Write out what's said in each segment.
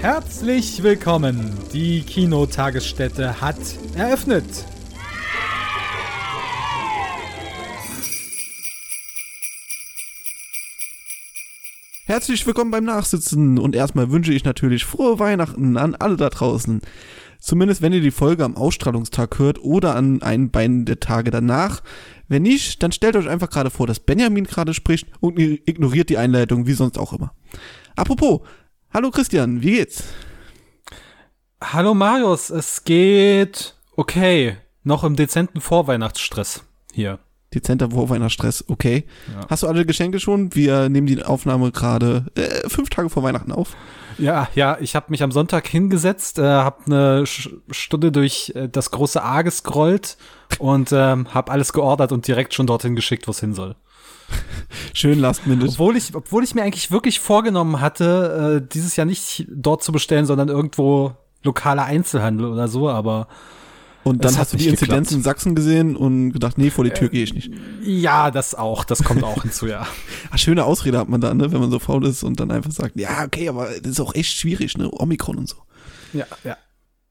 Herzlich willkommen. Die Kinotagesstätte hat eröffnet. Herzlich willkommen beim Nachsitzen und erstmal wünsche ich natürlich frohe Weihnachten an alle da draußen. Zumindest wenn ihr die Folge am Ausstrahlungstag hört oder an einen beiden der Tage danach. Wenn nicht, dann stellt euch einfach gerade vor, dass Benjamin gerade spricht und ignoriert die Einleitung wie sonst auch immer. Apropos, hallo Christian, wie geht's? Hallo Marius, es geht okay. Noch im dezenten Vorweihnachtsstress hier. Dezenter Vorweihnachtsstress, okay. Ja. Hast du alle Geschenke schon? Wir nehmen die Aufnahme gerade äh, fünf Tage vor Weihnachten auf. Ja, ja, ich habe mich am Sonntag hingesetzt, äh, habe eine Stunde durch äh, das große A gescrollt und ähm, habe alles geordert und direkt schon dorthin geschickt, wo es hin soll. Schön last minute. Obwohl ich, obwohl ich mir eigentlich wirklich vorgenommen hatte, äh, dieses Jahr nicht dort zu bestellen, sondern irgendwo lokaler Einzelhandel oder so, aber und dann hast du die Inzidenz geklappt. in Sachsen gesehen und gedacht, nee, vor die Tür äh, gehe ich nicht. Ja, das auch, das kommt auch hinzu, ja. Ach, schöne Ausrede hat man da, ne, wenn man so faul ist und dann einfach sagt, ja, okay, aber das ist auch echt schwierig, ne, Omikron und so. Ja, ja.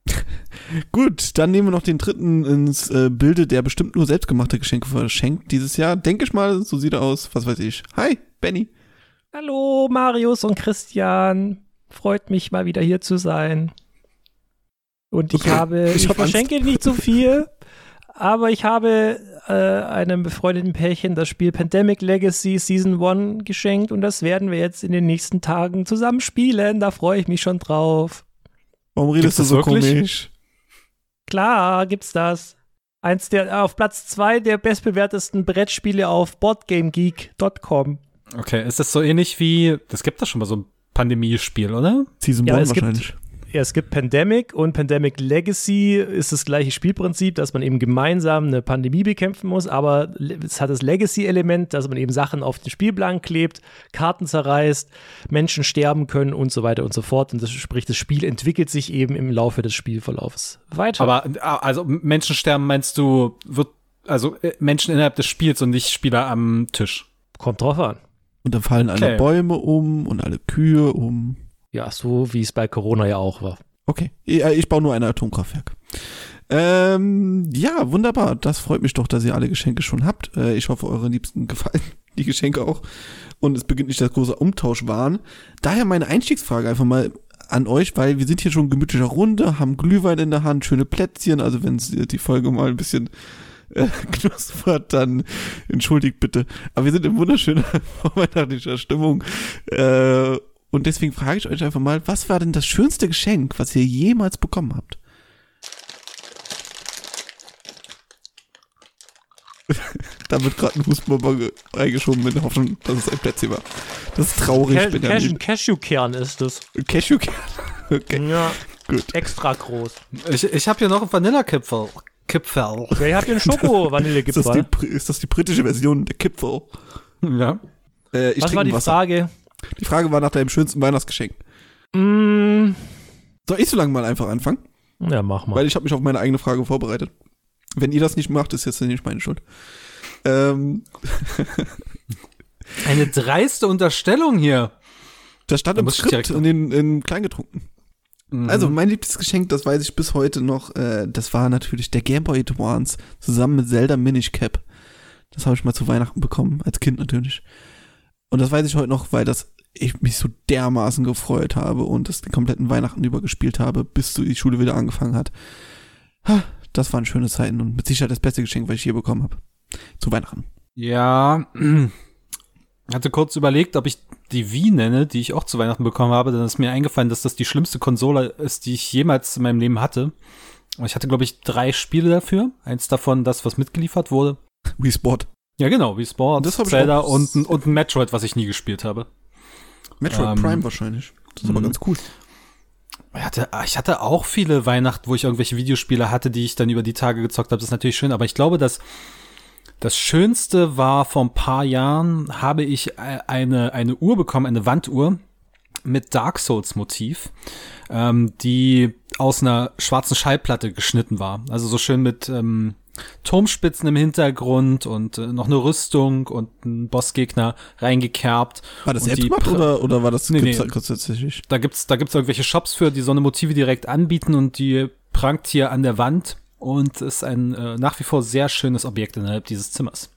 Gut, dann nehmen wir noch den dritten ins äh, Bilde, der bestimmt nur selbstgemachte Geschenke verschenkt dieses Jahr. Denke ich mal, so sieht er aus. Was weiß ich. Hi, Benny. Hallo, Marius und Christian. Freut mich mal wieder hier zu sein. Und ich okay. habe, ich, ich verschenke Angst. nicht so viel, aber ich habe äh, einem befreundeten Pärchen das Spiel Pandemic Legacy Season 1 geschenkt und das werden wir jetzt in den nächsten Tagen zusammen spielen. Da freue ich mich schon drauf. Warum redest du so komisch? Klar, gibt's das. Eins der auf Platz zwei der bestbewertesten Brettspiele auf boardgamegeek.com. Okay, ist das so ähnlich wie, das gibt doch schon mal so ein Pandemiespiel, oder? Season ja, 1 wahrscheinlich. Gibt, es gibt Pandemic und Pandemic Legacy ist das gleiche Spielprinzip, dass man eben gemeinsam eine Pandemie bekämpfen muss, aber es hat das Legacy-Element, dass man eben Sachen auf den Spielplan klebt, Karten zerreißt, Menschen sterben können und so weiter und so fort. Und das sprich, das Spiel entwickelt sich eben im Laufe des Spielverlaufs weiter. Aber also Menschen sterben meinst du, wird also äh, Menschen innerhalb des Spiels und nicht Spieler am Tisch? Kommt drauf an. Und dann fallen okay. alle Bäume um und alle Kühe um. Ja, so wie es bei Corona ja auch war. Okay, ich baue nur ein Atomkraftwerk. Ähm, ja, wunderbar. Das freut mich doch, dass ihr alle Geschenke schon habt. Äh, ich hoffe, eure Liebsten gefallen die Geschenke auch. Und es beginnt nicht das große Umtauschwahn. Daher meine Einstiegsfrage einfach mal an euch, weil wir sind hier schon gemütlicher Runde, haben Glühwein in der Hand, schöne Plätzchen. Also wenn die Folge mal ein bisschen äh, knuspert, dann entschuldigt bitte. Aber wir sind in wunderschöner vorweihnachtlicher Stimmung. Äh, und deswegen frage ich euch einfach mal, was war denn das schönste Geschenk, was ihr jemals bekommen habt? da wird gerade ein Hustenbonbon reingeschoben mit der Hoffnung, dass es ein Plätzchen war. Das ist traurig. Ca Cash Cashewkern ist es. Cashewkern? Okay. Ja, gut. Extra groß. Ich, ich habe hier noch einen Vanillakipfel. Kipfel. Ja, ihr habt hier einen Schoko-Vanillekipfel. ist, das die, ist das die britische Version der Kipfel? Ja. Äh, Was war die Wasser. Frage? Die Frage war nach deinem schönsten Weihnachtsgeschenk. Mm. Soll ich so lange mal einfach anfangen? Ja, mach mal. Weil ich habe mich auf meine eigene Frage vorbereitet. Wenn ihr das nicht macht, ist jetzt nicht meine Schuld. Ähm. Eine dreiste Unterstellung hier. Das stand da im Skript in den in Kleingedruckten. Mhm. Also mein Lieblingsgeschenk, das weiß ich bis heute noch, äh, das war natürlich der Game Boy Advance zusammen mit Zelda Minish Cap. Das habe ich mal zu Weihnachten bekommen, als Kind natürlich. Und das weiß ich heute noch, weil das ich mich so dermaßen gefreut habe und das den kompletten Weihnachten über gespielt habe, bis die Schule wieder angefangen hat. Das waren schöne Zeiten und mit Sicherheit das beste Geschenk, was ich je bekommen habe. Zu Weihnachten. Ja, hatte kurz überlegt, ob ich die Wii nenne, die ich auch zu Weihnachten bekommen habe. Dann ist mir eingefallen, dass das die schlimmste Konsole ist, die ich jemals in meinem Leben hatte. Ich hatte, glaube ich, drei Spiele dafür. Eins davon, das, was mitgeliefert wurde. Wii Sport. Ja, genau, wie Sport, das Zelda und, und ein Metroid, was ich nie gespielt habe. Metroid ähm, Prime wahrscheinlich. Das ist aber mhm. ganz cool. Ich hatte, ich hatte auch viele Weihnachten, wo ich irgendwelche Videospiele hatte, die ich dann über die Tage gezockt habe. Das ist natürlich schön, aber ich glaube, dass das Schönste war vor ein paar Jahren, habe ich äh, eine, eine Uhr bekommen, eine Wanduhr mit Dark Souls Motiv, ähm, die aus einer schwarzen Schallplatte geschnitten war. Also so schön mit ähm, Turmspitzen im Hintergrund und äh, noch eine Rüstung und ein Bossgegner reingekerbt. War das Pra- oder, oder war das Nee, gibt's nee. da tatsächlich? Da gibt's, da gibt's irgendwelche Shops für, die so eine Motive direkt anbieten und die prangt hier an der Wand und ist ein äh, nach wie vor sehr schönes Objekt innerhalb dieses Zimmers.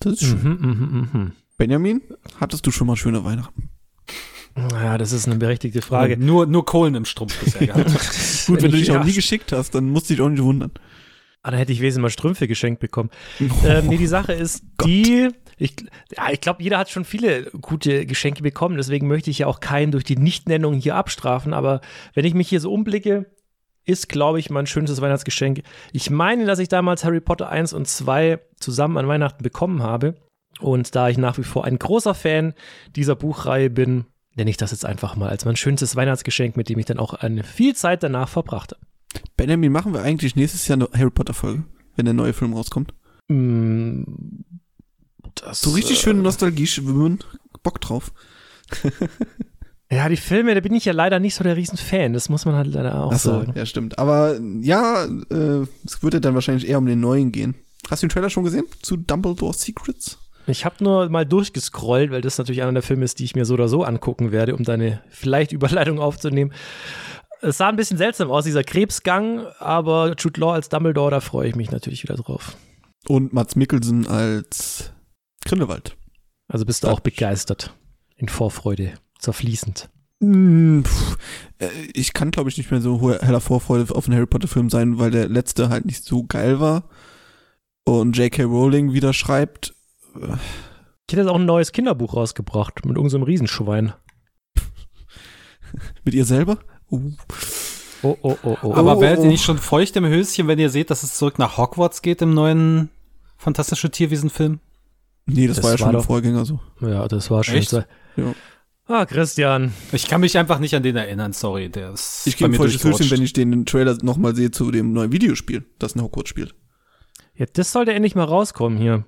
Das ist schön. Mhm, mhm, mhm. Benjamin, hattest du schon mal schöne Weihnachten? Ja, das ist eine berechtigte Frage. Nur, nur Kohlen im Strumpf bisher gehabt. Gut, wenn du ich- dich auch nie geschickt hast, dann musst du dich auch nicht wundern. Ah, dann hätte ich wesentlich mal Strümpfe geschenkt bekommen. Ähm, nee, die Sache ist die, ich, ja, ich glaube, jeder hat schon viele gute Geschenke bekommen, deswegen möchte ich ja auch keinen durch die Nichtnennung hier abstrafen, aber wenn ich mich hier so umblicke, ist, glaube ich, mein schönstes Weihnachtsgeschenk. Ich meine, dass ich damals Harry Potter 1 und 2 zusammen an Weihnachten bekommen habe. Und da ich nach wie vor ein großer Fan dieser Buchreihe bin, nenne ich das jetzt einfach mal als mein schönstes Weihnachtsgeschenk, mit dem ich dann auch eine viel Zeit danach verbrachte. Benjamin, machen wir eigentlich nächstes Jahr eine Harry Potter Folge, wenn der neue Film rauskommt? Mm, Das, So richtig äh, schön Nostalgie schwimmen. Bock drauf. Ja, die Filme, da bin ich ja leider nicht so der Riesenfan. Das muss man halt leider auch Ach so, sagen. ja, stimmt. Aber ja, äh, es würde dann wahrscheinlich eher um den neuen gehen. Hast du den Trailer schon gesehen? Zu Dumbledore Secrets? Ich habe nur mal durchgescrollt, weil das natürlich einer der Filme ist, die ich mir so oder so angucken werde, um deine vielleicht Überleitung aufzunehmen. Es sah ein bisschen seltsam aus, dieser Krebsgang, aber Jude Law als Dumbledore, da freue ich mich natürlich wieder drauf. Und Mats Mikkelsen als Grindelwald. Also bist du auch begeistert. In Vorfreude, zerfließend. Mm, äh, Ich kann, glaube ich, nicht mehr so heller Vorfreude auf einen Harry Potter Film sein, weil der letzte halt nicht so geil war. Und J.K. Rowling wieder schreibt. Ich hätte jetzt auch ein neues Kinderbuch rausgebracht mit irgendeinem Riesenschwein. Mit ihr selber? Uh. Oh, oh, oh, oh. Aber Oh, werdet oh. ihr nicht schon feucht im Höschen, wenn ihr seht, dass es zurück nach Hogwarts geht im neuen Fantastische Tierwesen-Film? Nee, das, Das war ja schon war ein doch- Vorgänger so. ja, das war schon. Echt? Ja. Ah, Christian. Ich kann mich einfach nicht an den erinnern, sorry. Der ist Ich gebe mir feuchtes Höschen, wenn ich den Trailer nochmal sehe zu dem neuen Videospiel, das in Hogwarts spielt. Ja, das sollte endlich mal rauskommen hier.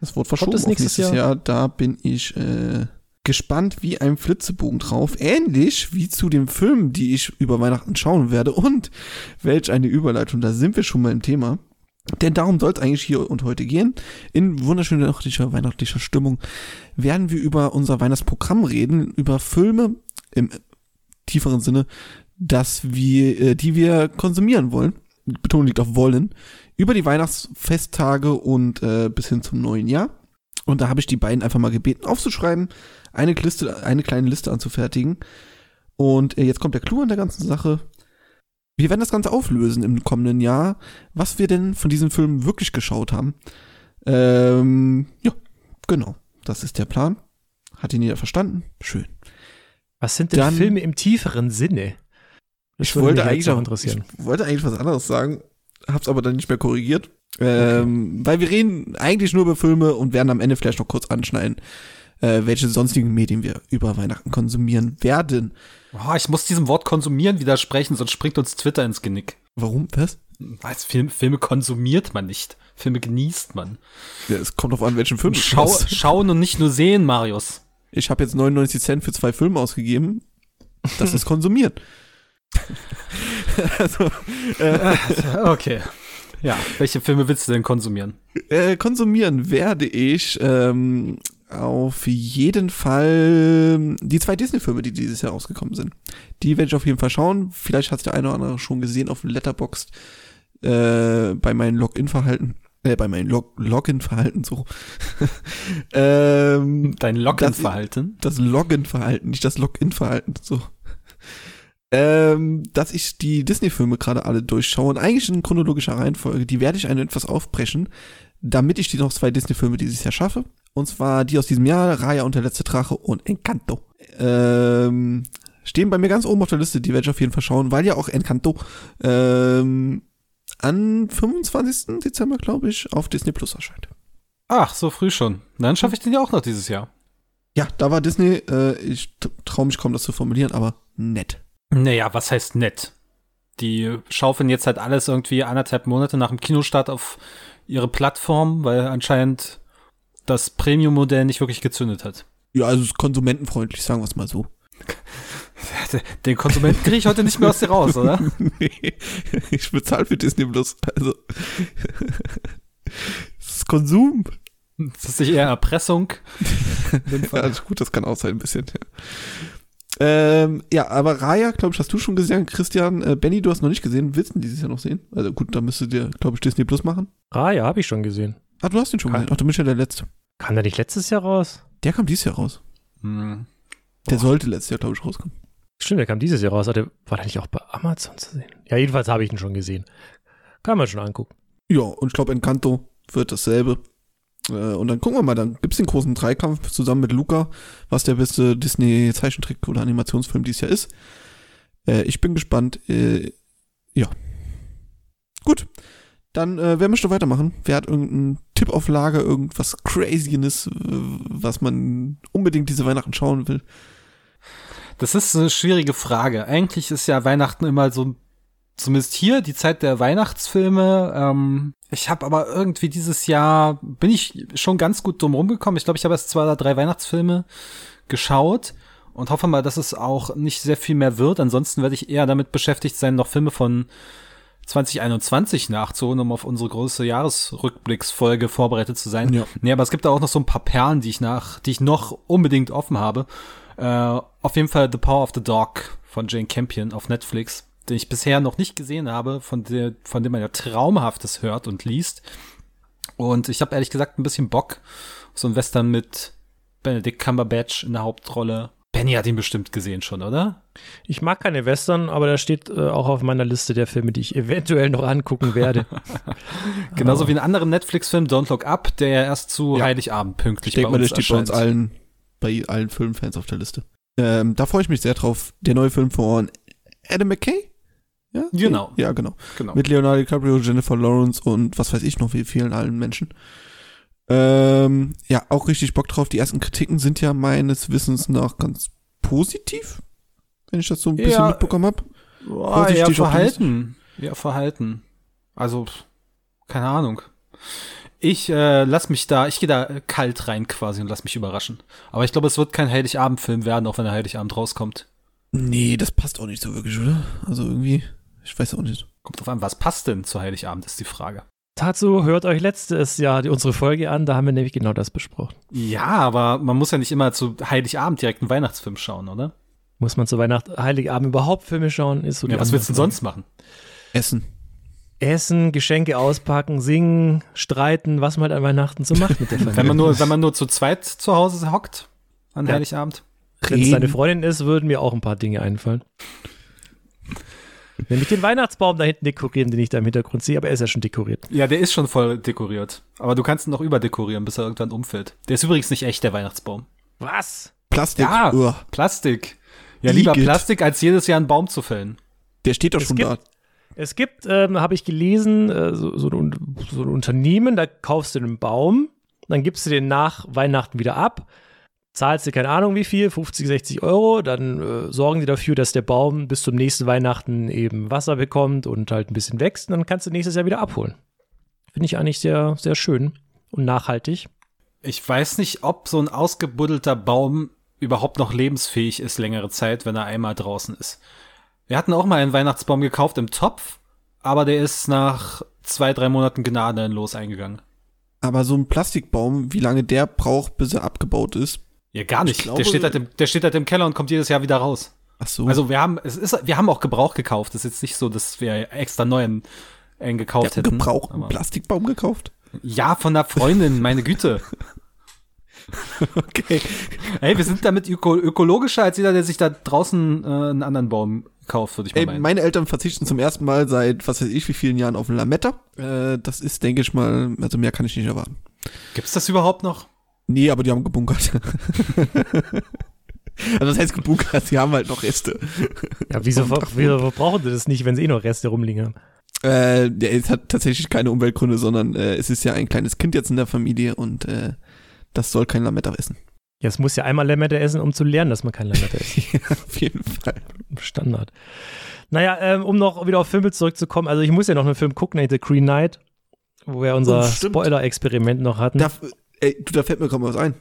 Das wurde verschoben das auf nächstes nächstes Jahr? Jahr. Da bin ich äh, gespannt wie ein Flitzebogen drauf. Ähnlich wie zu den Filmen, die ich über Weihnachten schauen werde. Und welch eine Überleitung, da sind wir schon mal im Thema. Denn darum soll es eigentlich hier und heute gehen. In wunderschöner weihnachtlicher, Stimmung werden wir über unser Weihnachtsprogramm reden, über Filme im tieferen Sinne, dass wir, äh, die wir konsumieren wollen. Betonung liegt auf wollen über die Weihnachtsfesttage und äh, bis hin zum neuen Jahr. Und da habe ich die beiden einfach mal gebeten, aufzuschreiben, eine Liste, eine kleine Liste anzufertigen. Und äh, jetzt kommt der Clou an der ganzen Sache. Wir werden das Ganze auflösen im kommenden Jahr, was wir denn von diesen Filmen wirklich geschaut haben. Ähm, ja, genau. Das ist der Plan. Hat ihn jeder verstanden? Schön. Was sind denn Dann- Filme im tieferen Sinne? Das Ich wollte eigentlich auch, interessieren. ich wollte eigentlich was anderes sagen, hab's aber dann nicht mehr korrigiert. Ähm, Weil wir reden eigentlich nur über Filme und werden am Ende vielleicht noch kurz anschneiden, äh, welche sonstigen Medien wir über Weihnachten konsumieren werden. Oh, ich muss diesem Wort konsumieren widersprechen, sonst springt uns Twitter ins Genick. Warum? Was? Als Film, Filme konsumiert man nicht. Filme genießt man. Ja, es kommt auf an, welchen Film du Schau, schaust. schauen und nicht nur sehen, Marius. Ich habe jetzt 99 Cent für zwei Filme ausgegeben. Das ist konsumieren. also, äh, Okay. Ja, welche Filme willst du denn konsumieren? Äh, konsumieren werde ich ähm, auf jeden Fall die zwei Disney-Filme, die dieses Jahr rausgekommen sind. Die werde ich auf jeden Fall schauen. Vielleicht hat der eine oder andere schon gesehen auf Letterboxd äh, bei meinem Login-Verhalten. Äh, bei meinem Log Login-Verhalten so. ähm, Dein Login-Verhalten? das Login-Verhalten, nicht das Login-Verhalten, so. Ähm, dass ich die Disney-Filme gerade alle durchschaue und eigentlich in chronologischer Reihenfolge, die werde ich eine etwas aufbrechen, damit ich die noch zwei Disney-Filme dieses Jahr schaffe. Und zwar die aus diesem Jahr, Raya und der letzte Drache und Encanto. Ähm, stehen bei mir ganz oben auf der Liste, die werde ich auf jeden Fall schauen, weil ja auch Encanto ähm, an 25. Dezember, glaube ich, auf Disney Plus erscheint. Ach, so früh schon. Dann schaffe ich den ja auch noch dieses Jahr. Ja, da war Disney, äh, ich traue mich kaum, das zu formulieren, aber nett. Naja, was heißt nett? Die schaufeln jetzt halt alles irgendwie anderthalb Monate nach dem Kinostart auf ihre Plattform, weil anscheinend das Premium-Modell nicht wirklich gezündet hat. Ja, also es ist konsumentenfreundlich, sagen wir es mal so. Den Konsumenten kriege ich heute nicht mehr aus dir raus, oder? nee, ich bezahle für Disney Plus. Also, das ist Konsum. Das ist nicht eher Erpressung. ja, also gut, das kann auch sein, ein bisschen. Ja. Ähm, ja, aber Raya, glaube ich, hast du schon gesehen. Christian, äh, Benny, du hast noch nicht gesehen. Willst du dieses Jahr noch sehen? Also gut, dann müsstet ihr, glaube ich, Disney Plus machen. Raya habe ich schon gesehen. Ah, du hast ihn schon kann, gesehen. Ach, du bist ja der Letzte. Kam der nicht letztes Jahr raus? Der kam dieses Jahr raus. Hm. Der sollte letztes Jahr, glaube ich, rauskommen. Stimmt, der kam dieses Jahr raus. war der nicht auch bei Amazon zu sehen? Ja, jedenfalls habe ich ihn schon gesehen. Kann man schon angucken. Ja, und ich glaube, Encanto wird dasselbe. Äh, und dann gucken wir mal, dann gibt es den großen Dreikampf zusammen mit Luca, was der beste Disney-Zeichentrick- oder Animationsfilm dieses Jahr ist. Äh, ich bin gespannt. Äh, ja. Gut. Dann, äh, wer möchte weitermachen? Wer hat irgendeinen Tipp auf Lager, irgendwas Crazyes, was man unbedingt diese Weihnachten schauen will? Das ist eine schwierige Frage. Eigentlich ist ja Weihnachten immer so, zumindest hier, die Zeit der Weihnachtsfilme. Ähm, ich habe aber irgendwie dieses Jahr, bin ich schon ganz gut drum rumgekommen. Ich glaube, ich habe erst zwei oder drei Weihnachtsfilme geschaut und hoffe mal, dass es auch nicht sehr viel mehr wird. Ansonsten werde ich eher damit beschäftigt sein, noch Filme von 2021 nachzuholen, um auf unsere große Jahresrückblicksfolge vorbereitet zu sein. Ja. Nee, aber es gibt da auch noch so ein paar Perlen, die ich nach, die ich noch unbedingt offen habe. Äh, auf jeden Fall The Power of the Dog von Jane Campion auf Netflix den ich bisher noch nicht gesehen habe, von, der, von dem man ja Traumhaftes hört und liest. Und ich habe ehrlich gesagt ein bisschen Bock, so ein Western mit Benedict Cumberbatch in der Hauptrolle. Benny hat ihn bestimmt gesehen schon, oder? Ich mag keine Western, aber der steht äh, auch auf meiner Liste der Filme, die ich eventuell noch angucken werde. Genauso oh. wie einen anderen Netflix-Film, Don't Look Up, der ja erst zu ja. Heiligabend pünktlich ich denke mal, der steht bei uns allen, bei allen Filmfans auf der Liste. Ähm, da freue ich mich sehr drauf. Der neue Film von Adam McKay? Ja? Genau. Ja, genau. genau. Mit Leonardo DiCaprio, Jennifer Lawrence und was weiß ich noch, wie vielen allen Menschen. Ähm, ja, auch richtig Bock drauf. Die ersten Kritiken sind ja meines Wissens nach ganz positiv, wenn ich das so ein bisschen ja, mitbekommen habe. Boah, ja, verhalten. Ja, verhalten. Also, keine Ahnung. Ich äh, lass mich da, ich gehe da kalt rein quasi und lass mich überraschen. Aber ich glaube, es wird kein Heiligabend-Film werden, auch wenn der Heiligabend rauskommt. Nee, das passt auch nicht so wirklich, oder? Also irgendwie. Ich weiß auch nicht. Kommt drauf an, was passt denn zu Heiligabend, ist die Frage. Dazu hört euch letztes Jahr die, unsere Folge an, da haben wir nämlich genau das besprochen. Ja, aber man muss ja nicht immer zu Heiligabend direkt einen Weihnachtsfilm schauen, oder? Muss man zu Weihnacht, Heiligabend überhaupt Filme schauen? Ist so ja, was willst du denn sonst machen? Essen. Essen, Geschenke auspacken, singen, streiten, was man halt an Weihnachten so macht mit der Familie. wenn man nur, wenn man nur zu zweit zu Hause hockt an ja. Heiligabend. Wenn es deine Freundin ist, würden mir auch ein paar Dinge einfallen. Nämlich den Weihnachtsbaum da hinten dekorieren, den ich da im Hintergrund sehe, aber er ist ja schon dekoriert. Ja, der ist schon voll dekoriert. Aber du kannst ihn noch überdekorieren, bis er irgendwann umfällt. Der ist übrigens nicht echt, der Weihnachtsbaum. Was? Plastik. Ja, Uah. Plastik. Ja, lieber Igitt. Plastik, als jedes Jahr einen Baum zu fällen. Der steht doch es schon gibt, da. Es gibt, ähm, habe ich gelesen, äh, so, so, ein, so ein Unternehmen, da kaufst du einen Baum, dann gibst du den nach Weihnachten wieder ab zahlst du keine Ahnung wie viel, 50, 60 Euro, dann äh, sorgen die dafür, dass der Baum bis zum nächsten Weihnachten eben Wasser bekommt und halt ein bisschen wächst und dann kannst du nächstes Jahr wieder abholen. Finde ich eigentlich sehr, sehr schön und nachhaltig. Ich weiß nicht, ob so ein ausgebuddelter Baum überhaupt noch lebensfähig ist längere Zeit, wenn er einmal draußen ist. Wir hatten auch mal einen Weihnachtsbaum gekauft im Topf, aber der ist nach zwei, drei Monaten gnadenlos eingegangen. Aber so ein Plastikbaum, wie lange der braucht, bis er abgebaut ist, ja, gar nicht. Glaube, der, steht halt im, der steht halt im Keller und kommt jedes Jahr wieder raus. Ach so. Also wir haben, es ist, wir haben auch Gebrauch gekauft. Es ist jetzt nicht so, dass wir extra neuen äh, gekauft ja, hätten. Gebrauchten Plastikbaum gekauft? Ja, von einer Freundin, meine Güte. okay. Ey, wir sind damit öko ökologischer als jeder, der sich da draußen äh, einen anderen Baum kauft, würde ich mal Ey, meinen. Meine Eltern verzichten zum ersten Mal seit, was weiß ich, wie vielen Jahren auf Lametta. Äh, das ist, denke ich mal, also mehr kann ich nicht erwarten. Gibt's das überhaupt noch? Nee, aber die haben gebunkert. also das heißt gebunkert, sie haben halt noch Reste. Ja, wieso, wieso brauchen sie das nicht, wenn sie eh noch Reste rumliegen haben? Äh, der es hat tatsächlich keine Umweltgründe, sondern äh, es ist ja ein kleines Kind jetzt in der Familie und äh, das soll kein Lametta essen. Ja, es muss ja einmal Lametta essen, um zu lernen, dass man kein Lametta isst. ja, auf jeden Fall. Standard. Naja, ähm, um noch wieder auf Filme zurückzukommen, also ich muss ja noch einen Film gucken, The Green Knight, wo wir unser oh, Spoiler-Experiment noch hatten. Darf, Ey, du, da fällt mir gerade mal was ein.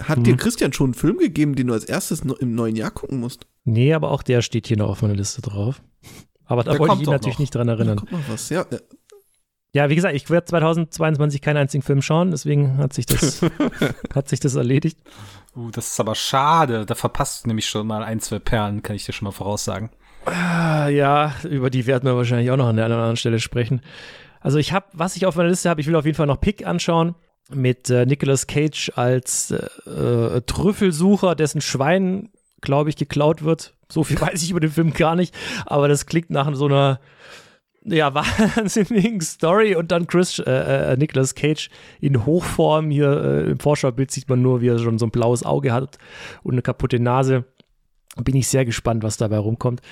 Hat mhm. dir Christian schon einen Film gegeben, den du als erstes im neuen Jahr gucken musst? Nee, aber auch der steht hier noch auf meiner Liste drauf. Aber da der wollte ich ihn natürlich noch. nicht dran erinnern. Ja, was. Ja, ja, wie gesagt, ich werde 2022 keinen einzigen Film schauen, deswegen hat sich das, hat sich das erledigt. Uh, das ist aber schade. Da verpasst du nämlich schon mal ein, zwei Perlen, kann ich dir schon mal voraussagen. Ah, ja, über die werden wir wahrscheinlich auch noch an der anderen Stelle sprechen. Also ich habe, was ich auf meiner Liste habe, ich will auf jeden Fall noch Pick anschauen mit äh, Nicolas Cage als äh, äh, Trüffelsucher, dessen Schwein, glaube ich, geklaut wird. So viel weiß ich über den Film gar nicht, aber das klingt nach so einer ja, wahnsinnigen Story und dann Chris, äh, äh, Nicolas Cage in Hochform. Hier äh, im Vorschaubild sieht man nur, wie er schon so ein blaues Auge hat und eine kaputte Nase. Bin ich sehr gespannt, was dabei rumkommt.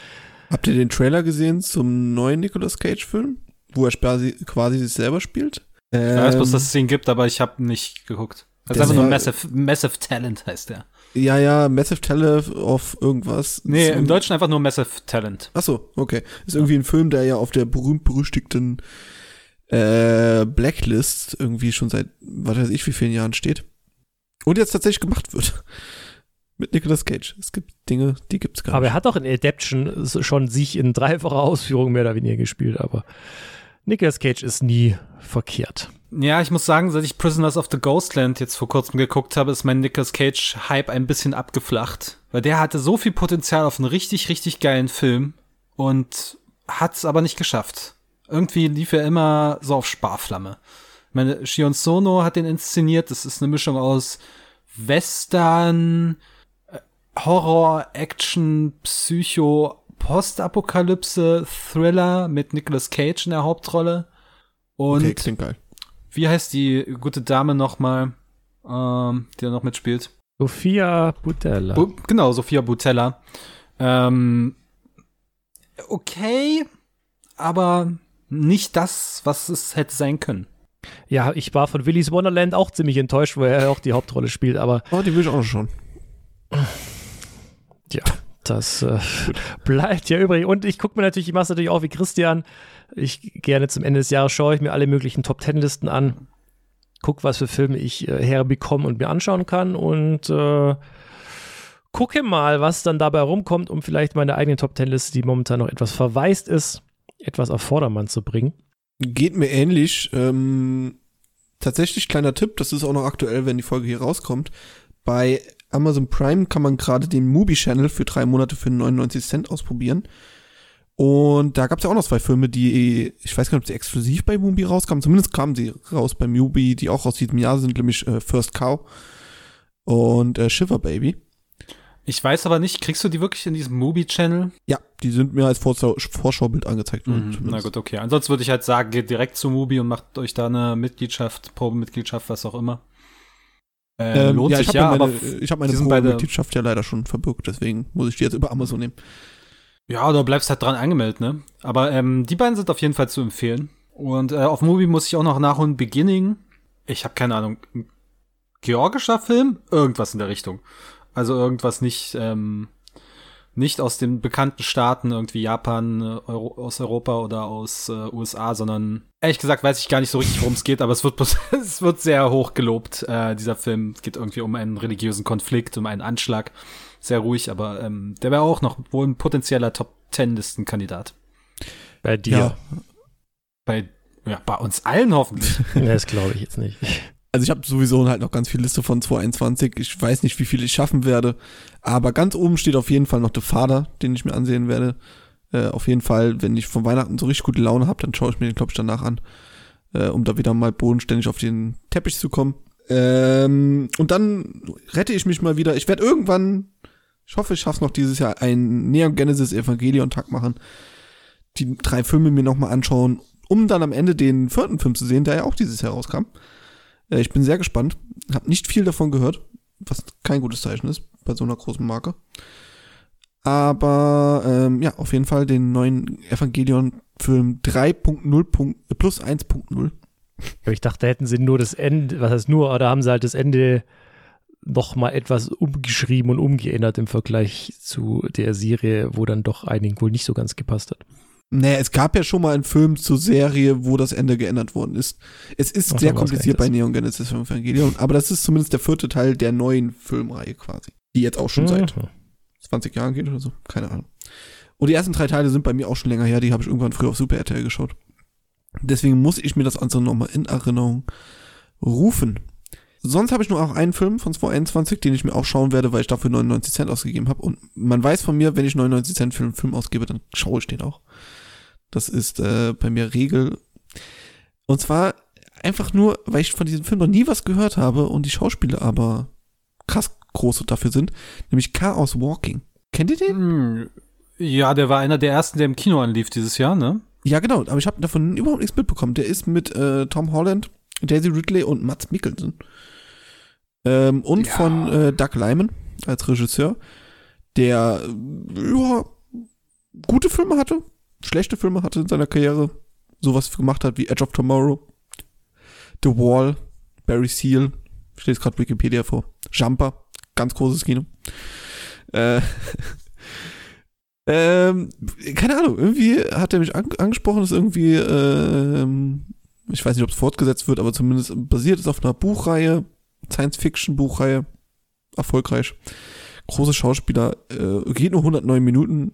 Habt ihr den Trailer gesehen zum neuen Nicolas Cage-Film, wo er quasi, quasi sich selber spielt? Ich ähm, weiß bloß, dass es ihn gibt, aber ich habe nicht geguckt. Das ist einfach nur Massive, Massive Talent heißt der. Ja, ja, Massive Talent of irgendwas. Nee, im Deutschen einfach nur Massive Talent. Ach so, okay. Ist irgendwie ein Film, der ja auf der berühmt-berüchtigten äh, Blacklist irgendwie schon seit, was weiß ich, wie vielen Jahren steht. Und jetzt tatsächlich gemacht wird. Mit Nicolas Cage. Es gibt Dinge, die gibt's gar nicht. Aber er hat doch in Adaption schon sich in dreifacher Ausführung mehr oder weniger gespielt, aber Nicolas Cage ist nie verkehrt. Ja, ich muss sagen, seit ich Prisoners of the Ghostland jetzt vor kurzem geguckt habe, ist mein Nicolas Cage-Hype ein bisschen abgeflacht. Weil der hatte so viel Potenzial auf einen richtig, richtig geilen Film und hat's aber nicht geschafft. Irgendwie lief er immer so auf Sparflamme. Ich meine, Shion Sono hat den inszeniert. Das ist eine Mischung aus Western, äh, Horror, Action, Psycho, Postapokalypse, Thriller mit Nicolas Cage in der Hauptrolle. Und okay, klingt geil. Wie heißt die gute Dame nochmal, ähm, die da noch mitspielt? Sophia Butella. Bu genau, Sophia Butella. Ähm, okay, aber nicht das, was es hätte sein können. Ja, ich war von Willy's Wonderland auch ziemlich enttäuscht, wo er auch die Hauptrolle spielt, aber. Oh, die will ich auch schon. Ja, das äh, bleibt ja übrig. Und ich gucke mir natürlich, ich mache es natürlich auch wie Christian. Ich gerne zum Ende des Jahres schaue ich mir alle möglichen Top Ten Listen an, gucke, was für Filme ich äh, herbekomme und mir anschauen kann und äh, gucke mal, was dann dabei rumkommt, um vielleicht meine eigene Top Ten Liste, die momentan noch etwas verwaist ist, etwas auf Vordermann zu bringen. Geht mir ähnlich. Ähm, tatsächlich kleiner Tipp, das ist auch noch aktuell, wenn die Folge hier rauskommt. Bei Amazon Prime kann man gerade den Movie Channel für drei Monate für 99 Cent ausprobieren. Und da gab es ja auch noch zwei Filme, die, ich weiß gar nicht, ob sie exklusiv bei Mubi rauskamen. Zumindest kamen sie raus bei Mubi, die auch aus diesem Jahr sind, nämlich äh, First Cow und äh, Shiver Baby. Ich weiß aber nicht, kriegst du die wirklich in diesem Mubi-Channel? Ja, die sind mir als Vorschau Vorschaubild angezeigt worden. Mhm, na gut, okay. Ansonsten würde ich halt sagen, geht direkt zu Mubi und macht euch da eine Mitgliedschaft, Probemitgliedschaft, was auch immer. Äh, ähm, lohnt ja, sich ja, meine, aber ich habe meine Probemitgliedschaft ja leider schon verbürgt, deswegen muss ich die jetzt über Amazon nehmen. Ja, du bleibst halt dran angemeldet, ne? Aber ähm, die beiden sind auf jeden Fall zu empfehlen. Und äh, auf Movie muss ich auch noch nachholen, Beginning. Ich habe keine Ahnung. Georgischer Film? Irgendwas in der Richtung. Also irgendwas nicht, ähm, nicht aus den bekannten Staaten, irgendwie Japan, äh, Euro, aus Europa oder aus äh, USA, sondern ehrlich gesagt weiß ich gar nicht so richtig, worum es geht, aber es wird, es wird sehr hoch gelobt, äh, dieser Film. Es geht irgendwie um einen religiösen Konflikt, um einen Anschlag sehr ruhig, aber ähm, der wäre auch noch wohl ein potenzieller Top Ten Listenkandidat. Bei dir? Ja. Bei, ja, bei uns allen hoffentlich. das glaube ich jetzt nicht. Also ich habe sowieso halt noch ganz viel Liste von 2021. Ich weiß nicht, wie viel ich schaffen werde. Aber ganz oben steht auf jeden Fall noch The Father, den ich mir ansehen werde. Äh, auf jeden Fall, wenn ich von Weihnachten so richtig gute Laune habe, dann schaue ich mir den, glaube ich, danach an. Äh, um da wieder mal bodenständig auf den Teppich zu kommen. Ähm, und dann rette ich mich mal wieder. Ich werde irgendwann ich hoffe, ich schaffe es noch dieses Jahr ein Neon Genesis Evangelion Tag machen. Die drei Filme mir nochmal anschauen, um dann am Ende den vierten Film zu sehen, der ja auch dieses Jahr rauskam. Äh, ich bin sehr gespannt. Hab nicht viel davon gehört, was kein gutes Zeichen ist bei so einer großen Marke. Aber ähm, ja, auf jeden Fall den neuen Evangelion-Film 3.0 plus 1.0. Ich dachte, hätten sie nur das Ende, was heißt nur, oder haben sie halt das Ende noch mal etwas umgeschrieben und umgeändert im Vergleich zu der Serie, wo dann doch einigen wohl nicht so ganz gepasst hat. Naja, es gab ja schon mal einen Film zur Serie, wo das Ende geändert worden ist. Es ist Ach, sehr kompliziert bei. Neon Genesis Evangelion, aber das ist zumindest der vierte Teil der neuen Filmreihe quasi. Die jetzt auch schon seit Mhm. 20 Jahren geht oder so. Keine Ahnung. Und die ersten drei Teile sind bei mir auch schon länger her, die habe ich irgendwann früher auf Super RTL geschaut. Deswegen muss ich mir das andere nochmal in Erinnerung rufen. Sonst habe ich nur auch einen Film von 2021, den ich mir auch schauen werde, weil ich dafür 99 Cent ausgegeben habe. Und man weiß von mir, wenn ich 99 Cent für einen Film ausgebe, dann schaue ich den auch. Das ist äh, bei mir Regel. Und zwar einfach nur, weil ich von diesem Film noch nie was gehört habe und die Schauspieler aber krass groß dafür sind, nämlich Chaos Walking. Kennt ihr den? Hm, Ja, der war einer der ersten, der im Kino anlief dieses Jahr, ne? Ja, genau, aber ich habe davon überhaupt nichts mitbekommen. Der ist mit äh, Tom Holland, Daisy Ridley und Mats Mikkelsen. Ähm, und Ja. von äh, Doug Lyman als Regisseur, der äh, ja, gute Filme hatte, schlechte Filme hatte in seiner Karriere, sowas gemacht hat wie Edge of Tomorrow, The Wall, Barry Seal, ich lese gerade Wikipedia vor, Jumper, ganz großes Kino. Äh, ähm, keine Ahnung, irgendwie hat er mich an, angesprochen, ist irgendwie, ähm, ich weiß nicht, ob es fortgesetzt wird, aber zumindest basiert es auf einer Buchreihe, Science-Fiction-Buchreihe, erfolgreich. Große Schauspieler, äh, geht nur 109 Minuten.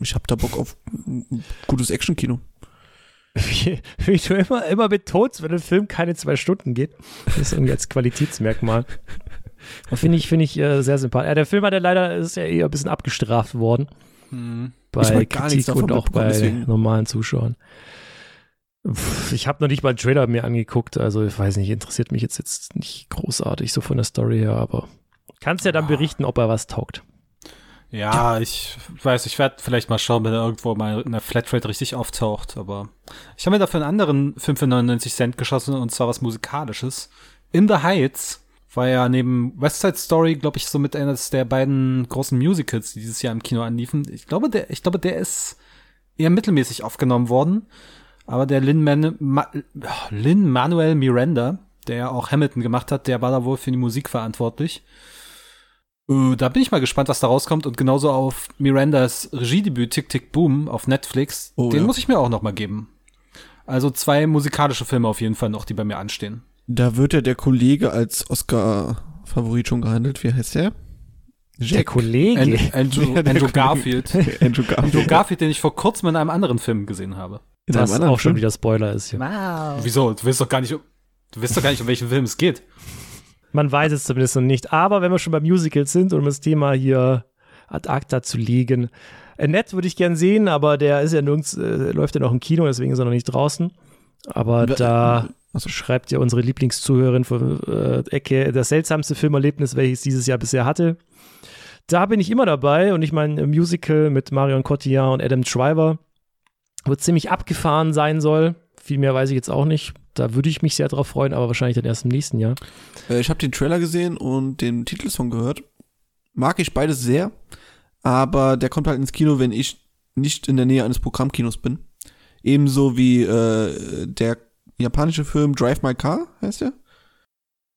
Ich hab da Bock auf ein gutes Action-Kino. Wie, wie du immer, immer betonst, wenn ein Film keine zwei Stunden geht. Das ist irgendwie als Qualitätsmerkmal. Finde ich, finde ich äh, sehr sympathisch. Ja, der Film hat ja leider, ist ja eher ein bisschen abgestraft worden. Hm. Bei Ich hab gar Kritik und auch bei deswegen. normalen Zuschauern. Pff, Ich habe noch nicht mal einen Trailer mir angeguckt, also ich weiß nicht, interessiert mich jetzt, jetzt nicht großartig so von der Story her, aber kannst ja dann Ja. berichten, ob er was taugt. Ja, ich weiß, ich werde vielleicht mal schauen, wenn er irgendwo mal in der Flatrate richtig auftaucht. Aber ich habe mir dafür einen anderen Film für 99 Cent geschossen und zwar was Musikalisches. In the Heights war ja neben West Side Story, glaube ich, somit eines der beiden großen Musicals, die dieses Jahr im Kino anliefen. Ich glaube, der, ich glaube, der ist eher mittelmäßig aufgenommen worden. Aber der Lin, Man Ma Lin Manuel Miranda, der ja auch Hamilton gemacht hat, der war da wohl für die Musik verantwortlich. Äh, Da bin ich mal gespannt, was da rauskommt. Und genauso auf Mirandas Regiedebüt Tick Tick Boom auf Netflix. Oh, den ja. muss ich mir auch noch mal geben. Also zwei musikalische Filme auf jeden Fall noch, die bei mir anstehen. Da wird ja der Kollege als Oscar-Favorit schon gehandelt. Wie heißt der? Der Kollege. An Andrew, Ja, der Andrew Kollege. Garfield. Andrew Garfield. Andrew Garfield, den ich vor kurzem in einem anderen Film gesehen habe. In was auch schon Film? wieder Spoiler ist hier. Wieso? Du weißt doch gar nicht, du weißt doch gar nicht, um welchen Film es geht. Man weiß es zumindest noch nicht. Aber wenn wir schon bei Musicals sind, um das Thema hier ad acta zu legen. Annette würde ich gern sehen, aber der ist ja nirgends, äh, läuft ja noch im Kino, deswegen ist er noch nicht draußen. Aber da Achso. schreibt ja unsere Lieblingszuhörerin von äh, Ecke das seltsamste Filmerlebnis, welches dieses Jahr bisher hatte. Da bin ich immer dabei und ich meine, ein Musical mit Marion Cotillard und Adam Driver wird ziemlich abgefahren sein soll. Viel mehr weiß ich jetzt auch nicht. Da würde ich mich sehr drauf freuen, aber wahrscheinlich dann erst im nächsten Jahr. Äh, Ich habe den Trailer gesehen und den Titelsong gehört. Mag ich beides sehr, aber der kommt halt ins Kino, wenn ich nicht in der Nähe eines Programmkinos bin. Ebenso wie äh, der japanische Film Drive My Car, heißt der?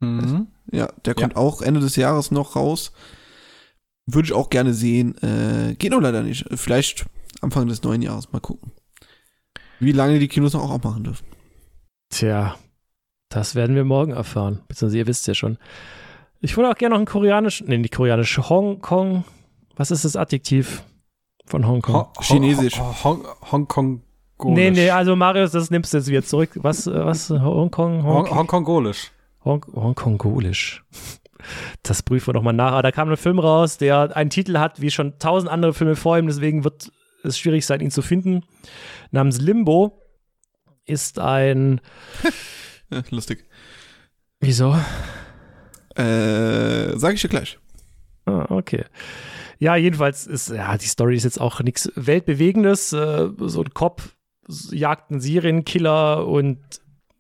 Mhm. Ja, der kommt auch Ende des Jahres noch raus. Würde ich auch gerne sehen. Äh, geht nur leider nicht. Vielleicht Anfang des neuen Jahres mal gucken. Wie lange die Kinos noch auch machen dürfen. Tja, das werden wir morgen erfahren. Beziehungsweise ihr wisst ja schon. Ich würde auch gerne noch ein koreanisch, nee, nicht koreanisch, Hongkong. Was ist das Adjektiv von Hongkong? Ho- ho- Chinesisch. ho- Hong, Hongkong. nee, nee, also Marius, das nimmst du jetzt wieder zurück. Was, äh, was, Hongkong? Hong, Hong, Hongkongolisch. Hong, Hongkongolisch. Das prüfen wir nochmal nach. Aber da kam ein Film raus, der einen Titel hat, wie schon tausend andere Filme vor ihm, deswegen wird es schwierig sein, ihn zu finden. Namens Limbo ist ein, lustig. wieso? Äh, sag ich dir gleich. Ah, okay. Ja, jedenfalls ist, ja, die Story ist jetzt auch nichts Weltbewegendes. Äh, so ein Cop jagt einen Serienkiller und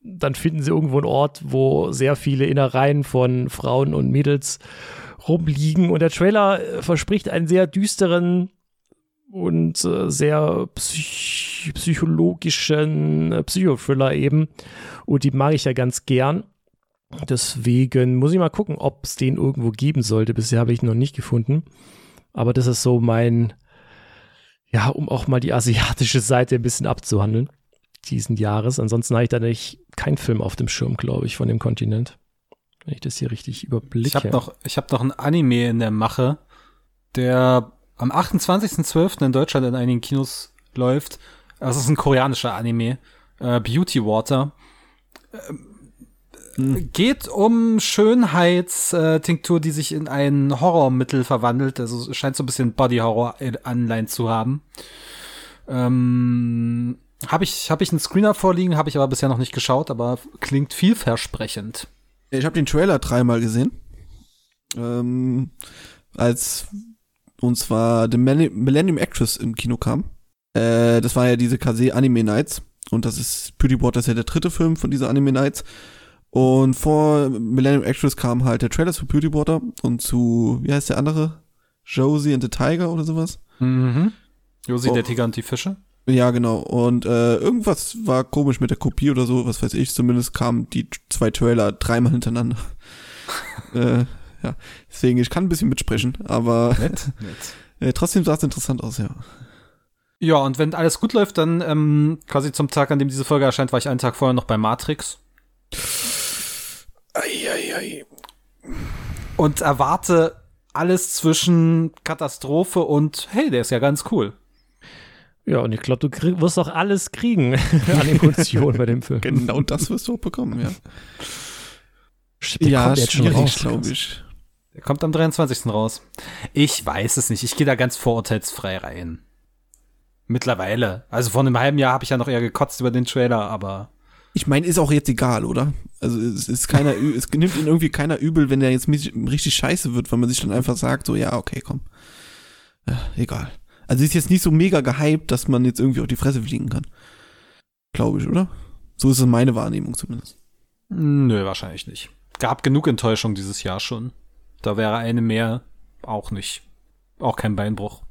dann finden sie irgendwo einen Ort, wo sehr viele Innereien von Frauen und Mädels rumliegen. Und der Trailer äh, verspricht einen sehr düsteren und äh, sehr psych psychologischen äh, Psychothriller eben. Und die mag ich ja ganz gern. Deswegen muss ich mal gucken, ob es den irgendwo geben sollte. Bisher habe ich ihn noch nicht gefunden. Aber das ist so mein, Ja, um auch mal die asiatische Seite ein bisschen abzuhandeln diesen Jahres. Ansonsten habe ich da nicht keinen Film auf dem Schirm, glaube ich, von dem Kontinent. Wenn ich das hier richtig überblicke. Ich habe noch, ich hab noch ein Anime in der Mache, der am 28.12. in Deutschland in einigen Kinos läuft. Das ist ein koreanischer Anime. Äh, Beauty Water. Äh, geht um Schönheitstinktur, die sich in ein Horrormittel verwandelt. Also scheint so ein bisschen Body Horror Anleihen zu haben. Ähm, habe ich, hab ich einen Screener vorliegen, habe ich aber bisher noch nicht geschaut, aber klingt vielversprechend. Ich habe den Trailer dreimal gesehen. Ähm, als und zwar The Millennium Actress im Kino kam. Äh, das war ja diese Kase Anime Nights. Und das ist Beauty Water, das ist ja der dritte Film von dieser Anime Nights. Und vor Millennium Actress kam halt der Trailer zu Beauty Water und zu, wie heißt der andere? Josie and the Tiger oder sowas. Mhm. Josie, oh. der Tiger und die Fische? Ja, genau. Und äh, irgendwas war komisch mit der Kopie oder so, was weiß ich. Zumindest kamen die zwei Trailer dreimal hintereinander. äh, ja, deswegen, ich kann ein bisschen mitsprechen, aber nett, nett. Äh, trotzdem sah es interessant aus, ja. Ja, und wenn alles gut läuft, dann ähm, quasi zum Tag, an dem diese Folge erscheint, war ich einen Tag vorher noch bei Matrix. Ei, ei, ei. Und erwarte alles zwischen Katastrophe und hey, der ist ja ganz cool. Ja, und ich glaube, du krieg, wirst auch alles kriegen an Emotionen bei dem Film. Genau das wirst du auch bekommen, ja. Der ja, schwierig, glaube ich. Kommt am 23. raus. Ich weiß es nicht. Ich gehe da ganz vorurteilsfrei rein. Mittlerweile. Also vor einem halben Jahr habe ich ja noch eher gekotzt über den Trailer, aber. Ich meine, ist auch jetzt egal, oder? Also es ist keiner, es nimmt ihn irgendwie keiner übel, wenn der jetzt richtig scheiße wird, weil man sich dann einfach sagt, so ja, okay, komm. Ja, egal. Also ist jetzt nicht so mega gehypt, dass man jetzt irgendwie auf die Fresse fliegen kann. Glaube ich, oder? So ist es meine Wahrnehmung zumindest. Nö, wahrscheinlich nicht. Gab genug Enttäuschung dieses Jahr schon. Da wäre eine mehr auch nicht. Auch kein Beinbruch.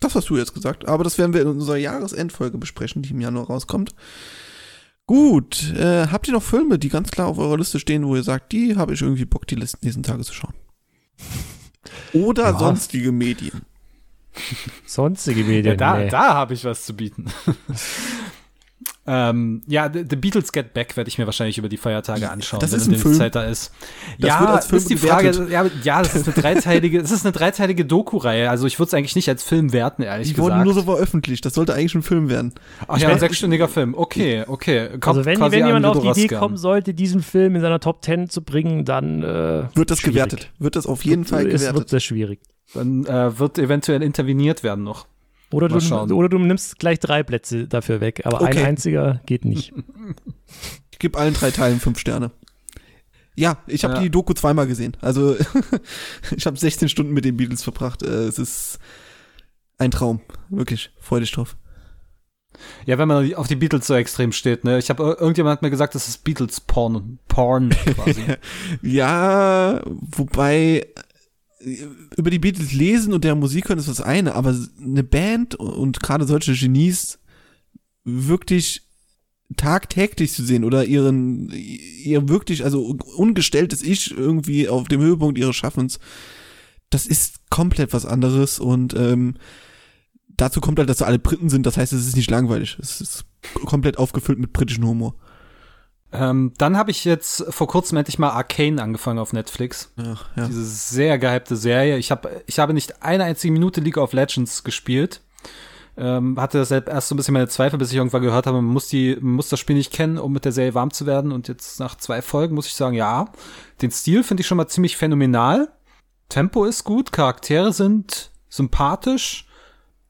Das hast du jetzt gesagt, aber das werden wir in unserer Jahresendfolge besprechen, die im Januar rauskommt. Gut, äh, habt ihr noch Filme, die ganz klar auf eurer Liste stehen, wo ihr sagt, die habe ich irgendwie Bock, die nächsten Tage zu schauen? Oder ja. sonstige Medien? Sonstige Medien. Ja, da nee. da habe ich was zu bieten. Ähm, ja, The Beatles Get Back werde ich mir wahrscheinlich über die Feiertage anschauen, das wenn ist ein Zeit da ist. Das ja, ist die Frage. Ja, ja, das ist eine dreiteilige, das ist eine dreiteilige Doku-Reihe. Also ich würde es eigentlich nicht als Film werten, ehrlich die gesagt. Die wurden nur so veröffentlicht. Das sollte eigentlich ein Film werden. Ach ich ja, ein sechsstündiger Film. Okay, okay. Kommt also wenn, wenn jemand auf die Idee kommen sollte, diesen Film in seiner Top Ten zu bringen, dann äh, wird das schwierig. gewertet. Wird das auf jeden Fall gewertet. Es wird sehr schwierig. Dann äh, wird eventuell interveniert werden noch. Oder du, oder du nimmst gleich drei Plätze dafür weg, aber okay. ein einziger geht nicht. Ich gebe allen drei Teilen fünf Sterne. Ja, ich habe ja. die Doku zweimal gesehen. Also ich habe 16 Stunden mit den Beatles verbracht. Äh, es ist ein Traum, wirklich. Freu dich drauf. Ja, wenn man auf die Beatles so extrem steht, ne? Ich habe irgendjemand hat mir gesagt, das ist Beatles Porn, Porn quasi. ja, wobei über die Beatles lesen und der Musik hören ist das eine, aber eine Band und gerade solche Genies wirklich tagtäglich zu sehen oder ihren ihr wirklich also ungestelltes Ich irgendwie auf dem Höhepunkt ihres Schaffens, das ist komplett was anderes und ähm, dazu kommt halt, dass alle Briten sind, das heißt, es ist nicht langweilig, es ist komplett aufgefüllt mit britischem Humor. Ähm, dann habe ich jetzt vor kurzem endlich mal Arcane angefangen auf Netflix. Ach, ja. Diese sehr gehypte Serie. Ich, hab, ich habe nicht eine einzige Minute League of Legends gespielt. Ähm, hatte deshalb erst so ein bisschen meine Zweifel, bis ich irgendwann gehört habe, man muss, die, man muss das Spiel nicht kennen, um mit der Serie warm zu werden. Und jetzt nach zwei Folgen muss ich sagen, ja, den Stil finde ich schon mal ziemlich phänomenal. Tempo ist gut, Charaktere sind sympathisch.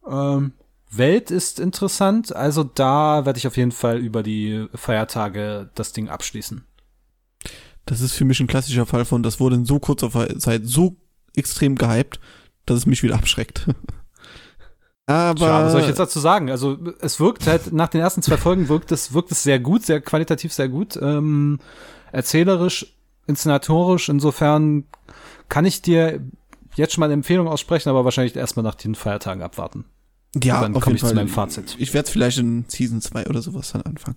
Ähm, Welt ist interessant, also da werde ich auf jeden Fall über die Feiertage das Ding abschließen. Das ist für mich ein klassischer Fall von, das wurde in so kurzer Zeit so extrem gehypt, dass es mich wieder abschreckt. Aber. Tja, was soll ich jetzt dazu sagen? Also, es wirkt halt, nach den ersten zwei Folgen wirkt es, wirkt es sehr gut, sehr qualitativ sehr gut. Ähm, erzählerisch, inszenatorisch, insofern kann ich dir jetzt schon mal eine Empfehlung aussprechen, aber wahrscheinlich erstmal nach den Feiertagen abwarten. Ja, dann komme ich Fall. zu meinem Fazit. Ich werde es vielleicht in Season 2 oder sowas dann anfangen.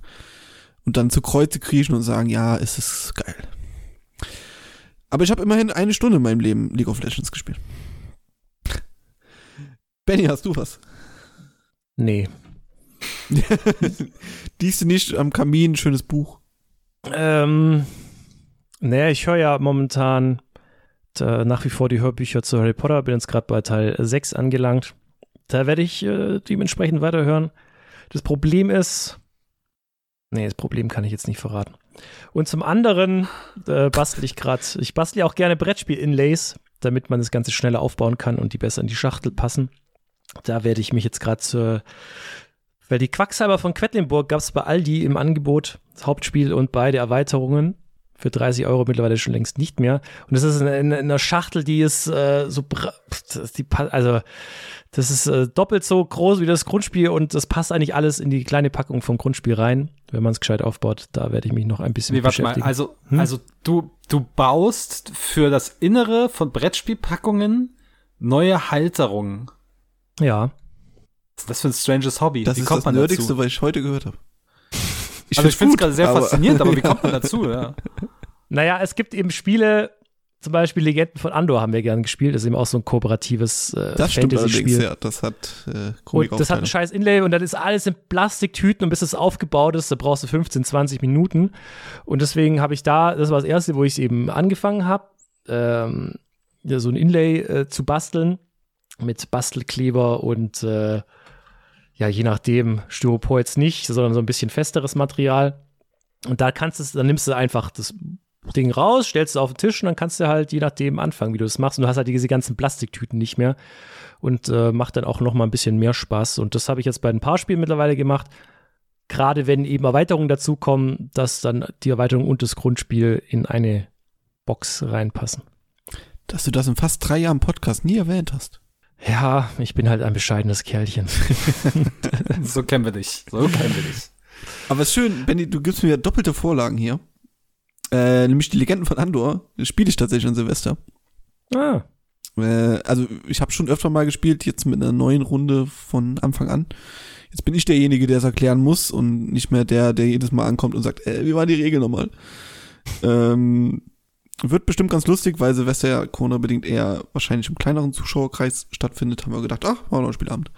Und dann zu Kreuze kriechen und sagen, ja, es ist geil. Aber ich habe immerhin eine Stunde in meinem Leben League of Legends gespielt. Benny, hast du was? Nee. Liest du nicht am Kamin ein schönes Buch? Ähm, naja, ich höre ja momentan äh, nach wie vor die Hörbücher zu Harry Potter, bin jetzt gerade bei Teil 6 angelangt. Da werde ich äh, dementsprechend weiterhören. Das Problem ist, nee, das Problem kann ich jetzt nicht verraten. Und zum anderen äh, bastel ich gerade, ich bastle auch gerne Brettspiel-Inlays, damit man das Ganze schneller aufbauen kann und die besser in die Schachtel passen. Da werde ich mich jetzt gerade zur, weil die Quacksalber von Quedlinburg gab es bei Aldi im Angebot, das Hauptspiel und beide Erweiterungen für 30 Euro mittlerweile schon längst nicht mehr. Und das ist in, in, in einer Schachtel, die ist äh, so, die, also das ist äh, doppelt so groß wie das Grundspiel und das passt eigentlich alles in die kleine Packung vom Grundspiel rein, wenn man es gescheit aufbaut. Da werde ich mich noch ein bisschen nee, beschäftigen. Mal, also, hm? also du, du baust für das Innere von Brettspielpackungen neue Halterungen. Ja. Was ist das für ein stranges Hobby? Das wie ist kommt das man Nerdigste, dazu? was ich heute gehört habe. Ich also ich finde es gerade sehr aber faszinierend, aber wie kommt man dazu? Ja. Naja, es gibt eben Spiele, zum Beispiel Legenden von Andor haben wir gern gespielt. Das ist eben auch so ein kooperatives äh, das Fantasy-Spiel. Ja, das hat äh, Und das hat ein scheiß Inlay und das ist alles in Plastiktüten und bis es aufgebaut ist, da brauchst du 15, 20 Minuten. Und deswegen habe ich da, das war das erste, wo ich es eben angefangen habe, ähm, ja, so ein Inlay äh, zu basteln mit Bastelkleber und äh, ja, je nachdem, Styropor jetzt nicht, sondern so ein bisschen festeres Material. Und da kannst du, dann nimmst du einfach das Ding raus, stellst es auf den Tisch und dann kannst du halt je nachdem anfangen, wie du das machst. Und du hast halt diese ganzen Plastiktüten nicht mehr und äh, macht dann auch noch mal ein bisschen mehr Spaß. Und das habe ich jetzt bei ein paar Spielen mittlerweile gemacht. Gerade wenn eben Erweiterungen dazukommen, dass dann die Erweiterung und das Grundspiel in eine Box reinpassen. Dass du das in fast drei Jahren Podcast nie erwähnt hast. Ja, ich bin halt ein bescheidenes Kerlchen. so kennen wir dich. So kennen wir dich. Aber es ist schön, Benny, du gibst mir doppelte Vorlagen hier. Äh, nämlich die Legenden von Andor spiele ich tatsächlich an Silvester. Ah. Äh, also ich habe schon öfter mal gespielt, jetzt mit einer neuen Runde von Anfang an. Jetzt bin ich derjenige, der es erklären muss und nicht mehr der, der jedes Mal ankommt und sagt, äh, wie war die Regel nochmal? ähm, wird bestimmt ganz lustig, weil Silvester ja Corona-bedingt eher wahrscheinlich im kleineren Zuschauerkreis stattfindet, haben wir gedacht, ach, war noch ein Spielabend.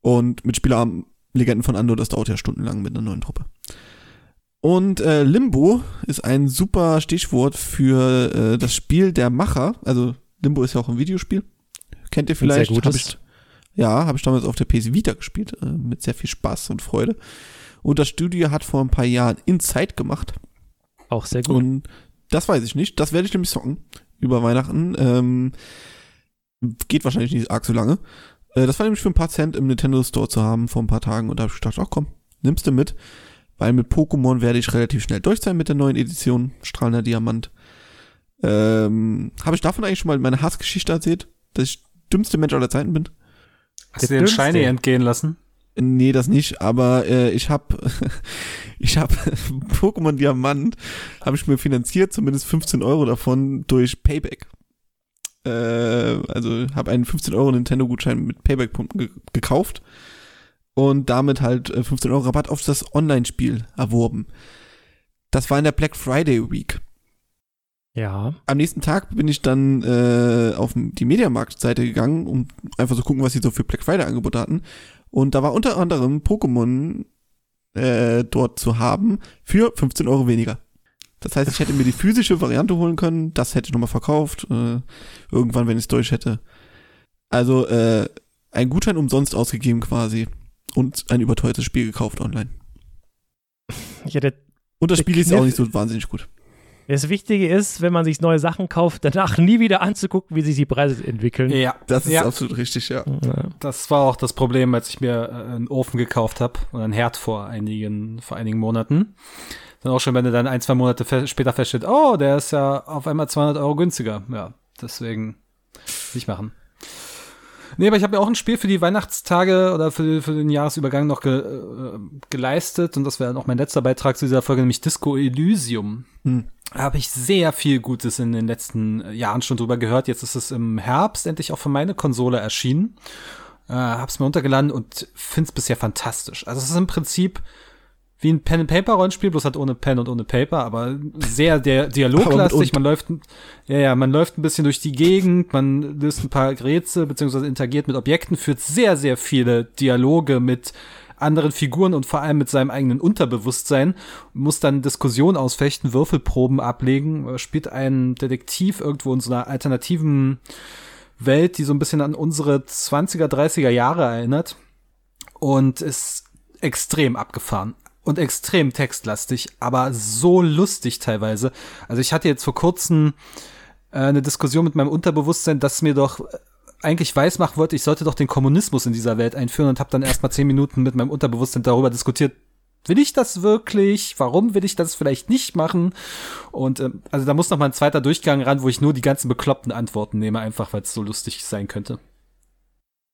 Und mit Spielabend Legenden von Andor, das dauert ja stundenlang mit einer neuen Truppe. Und äh, Limbo ist ein super Stichwort für äh, das Spiel der Macher. Also Limbo ist ja auch ein Videospiel. Kennt ihr vielleicht? Sehr gutes. Hab ich, ja, habe ich damals auf der PS Vita gespielt, äh, mit sehr viel Spaß und Freude. Und das Studio hat vor ein paar Jahren Inside gemacht. Auch sehr gut. Und das weiß ich nicht. Das werde ich nämlich zocken über Weihnachten. Ähm, geht wahrscheinlich nicht arg so lange. Äh, das war nämlich für ein paar Cent im Nintendo Store zu haben vor ein paar Tagen und da habe ich gedacht, ach komm, nimmst du mit. Weil mit Pokémon werde ich relativ schnell durch sein mit der neuen Edition, Strahlender Diamant. Ähm, Habe ich davon eigentlich schon mal meine Hassgeschichte erzählt, dass ich dümmste Mensch aller Zeiten bin? Hast der du den Shiny entgehen lassen? Nee, das nicht, aber äh, ich habe ich hab Pokémon Diamant habe ich mir finanziert, zumindest 15 Euro davon durch Payback. Äh, also habe einen 15 Euro Nintendo Gutschein mit Payback-Punkten ge gekauft und damit halt 15 äh, Euro Rabatt auf das Online-Spiel erworben. Das war in der Black Friday Week. Ja. Am nächsten Tag bin ich dann äh, auf die Mediamarkt-Seite gegangen, um einfach so gucken, was sie so für Black Friday Angebote hatten. Und da war unter anderem Pokémon äh, dort zu haben für 15 Euro weniger. Das heißt, ich hätte mir die physische Variante holen können, das hätte ich nochmal verkauft, äh, irgendwann, wenn ich es durch hätte. Also äh, ein Gutschein umsonst ausgegeben quasi und ein überteuertes Spiel gekauft online. Ja, der, und das Spiel ist auch nicht so wahnsinnig gut. Das Wichtige ist, wenn man sich neue Sachen kauft, danach nie wieder anzugucken, wie sich die Preise entwickeln. Ja, das ist ja. absolut richtig, ja. Das war auch das Problem, als ich mir äh, einen Ofen gekauft habe und einen Herd vor einigen, vor einigen Monaten. Dann auch schon, wenn du dann ein, zwei Monate später feststellst, oh, der ist ja auf einmal 200 Euro günstiger. Ja, deswegen nicht machen. Nee, aber ich habe ja auch ein Spiel für die Weihnachtstage oder für, für den Jahresübergang noch ge, äh, geleistet und das wäre noch mein letzter Beitrag zu dieser Folge, nämlich Disco Elysium. Hm. Habe ich sehr viel Gutes in den letzten Jahren schon drüber gehört. Jetzt ist es im Herbst endlich auch für meine Konsole erschienen. Äh, hab's mir runtergeladen und find's bisher fantastisch. Also es ist im Prinzip wie ein Pen and Paper Rollenspiel, bloß hat ohne Pen und ohne Paper, aber sehr der dialoglastig. Man läuft, ja, ja, man läuft ein bisschen durch die Gegend, man löst ein paar Rätsel beziehungsweise interagiert mit Objekten, führt sehr, sehr viele Dialoge mit anderen Figuren und vor allem mit seinem eigenen Unterbewusstsein, muss dann Diskussionen ausfechten, Würfelproben ablegen, spielt einen Detektiv irgendwo in so einer alternativen Welt, die so ein bisschen an unsere 20er, 30er Jahre erinnert und ist extrem abgefahren und extrem textlastig, aber so lustig teilweise. Also ich hatte jetzt vor kurzem äh, eine Diskussion mit meinem Unterbewusstsein, dass mir doch eigentlich weiß machen wollte, ich sollte doch den Kommunismus in dieser Welt einführen und habe dann erst mal zehn Minuten mit meinem Unterbewusstsein darüber diskutiert, will ich das wirklich? Warum will ich das vielleicht nicht machen? Und ähm, also da muss noch mal ein zweiter Durchgang ran, wo ich nur die ganzen bekloppten Antworten nehme, einfach weil es so lustig sein könnte.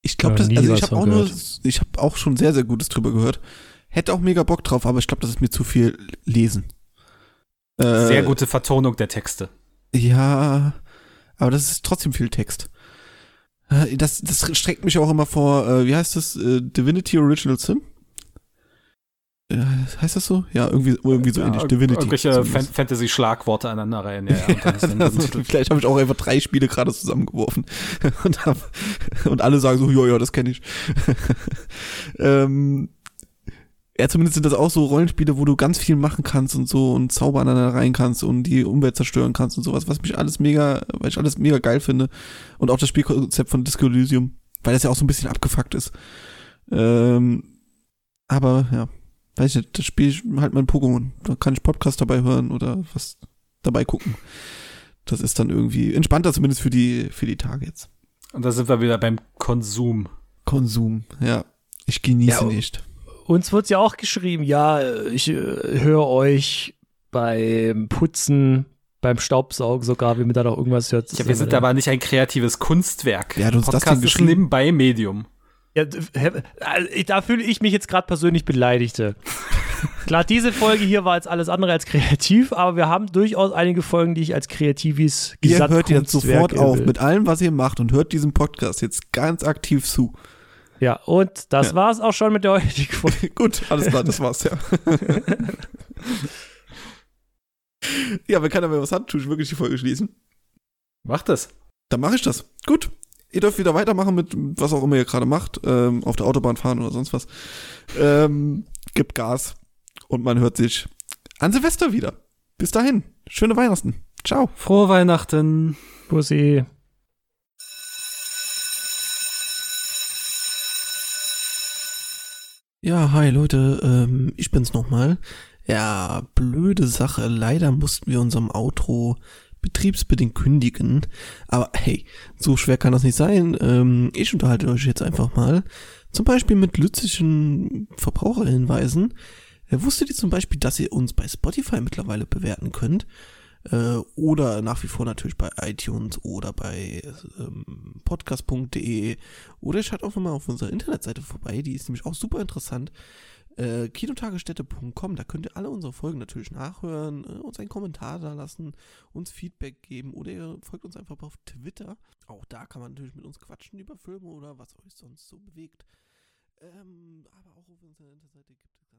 Ich glaube, das, also ich habe auch nur, ich habe auch schon sehr, sehr Gutes drüber gehört. Hätte auch mega Bock drauf, aber ich glaube, das ist mir zu viel lesen. Äh, sehr gute Vertonung der Texte. Ja, aber das ist trotzdem viel Text. Äh, das, das streckt mich auch immer vor, äh, wie heißt das? Äh, Divinity Original Sim? Heißt das so? Ja, irgendwie, irgendwie so ja, ähnlich. Divinity. Irgendwelche Fan Fantasy-Schlagworte aneinander rein. Ja, ja, also, vielleicht habe ich auch einfach drei Spiele gerade zusammengeworfen. und, hab, und alle sagen so, ja, ja, das kenne ich. ähm, ja, zumindest sind das auch so Rollenspiele, wo du ganz viel machen kannst und so und Zauber aneinander rein kannst und die Umwelt zerstören kannst und sowas, was mich alles mega, weil ich alles mega geil finde. Und auch das Spielkonzept von Disco Elysium, weil das ja auch so ein bisschen abgefuckt ist. Ähm, aber ja, weiß ich nicht, das Spiel halt mein Pokémon. Da kann ich Podcast dabei hören oder was dabei gucken. Das ist dann irgendwie entspannter zumindest für die, für die Tage jetzt. Und da sind wir wieder beim Konsum. Konsum, ja. Ich genieße ja, nicht uns wird ja auch geschrieben, ja, ich äh, höre euch beim Putzen, beim Staubsaugen sogar, wie mir da noch irgendwas hört. Ja, wir sind aber nicht ein kreatives Kunstwerk. Ja, du hast das ist nebenbei Medium. Ja, äh, da fühle ich mich jetzt gerade persönlich beleidigte. Klar, diese Folge hier war jetzt alles andere als kreativ, aber wir haben durchaus einige Folgen, die ich als kreatives Ihr hört jetzt sofort auf mit allem, was ihr macht und hört diesen Podcast jetzt ganz aktiv zu. Ja, und das ja. war's auch schon mit der heutigen Folge. Gut, alles klar, das war's, ja. ja, wenn keiner mehr was hat, tue ich wirklich die Folge schließen. Mach das. Dann mache ich das. Gut. Ihr dürft wieder weitermachen mit was auch immer ihr gerade macht, ähm, auf der Autobahn fahren oder sonst was. Ähm, gibt Gas und man hört sich an Silvester wieder. Bis dahin. Schöne Weihnachten. Ciao. Frohe Weihnachten. Bussi. Ja, hi Leute, ähm, ich bin's nochmal. Ja, blöde Sache. Leider mussten wir unserem Outro betriebsbedingt kündigen. Aber hey, so schwer kann das nicht sein. Ähm, ich unterhalte euch jetzt einfach mal. Zum Beispiel mit lützischen Verbraucherhinweisen. Äh, wusstet ihr zum Beispiel, dass ihr uns bei Spotify mittlerweile bewerten könnt? Äh, oder nach wie vor natürlich bei iTunes oder bei ähm, podcast.de oder schaut auch mal auf unserer Internetseite vorbei, die ist nämlich auch super interessant. Äh, kinotagesstätte.com, da könnt ihr alle unsere Folgen natürlich nachhören, äh, uns einen Kommentar da lassen, uns Feedback geben oder ihr folgt uns einfach auf Twitter. Auch da kann man natürlich mit uns quatschen über Filme oder was euch sonst so bewegt. Ähm, aber auch auf unserer Internetseite gibt es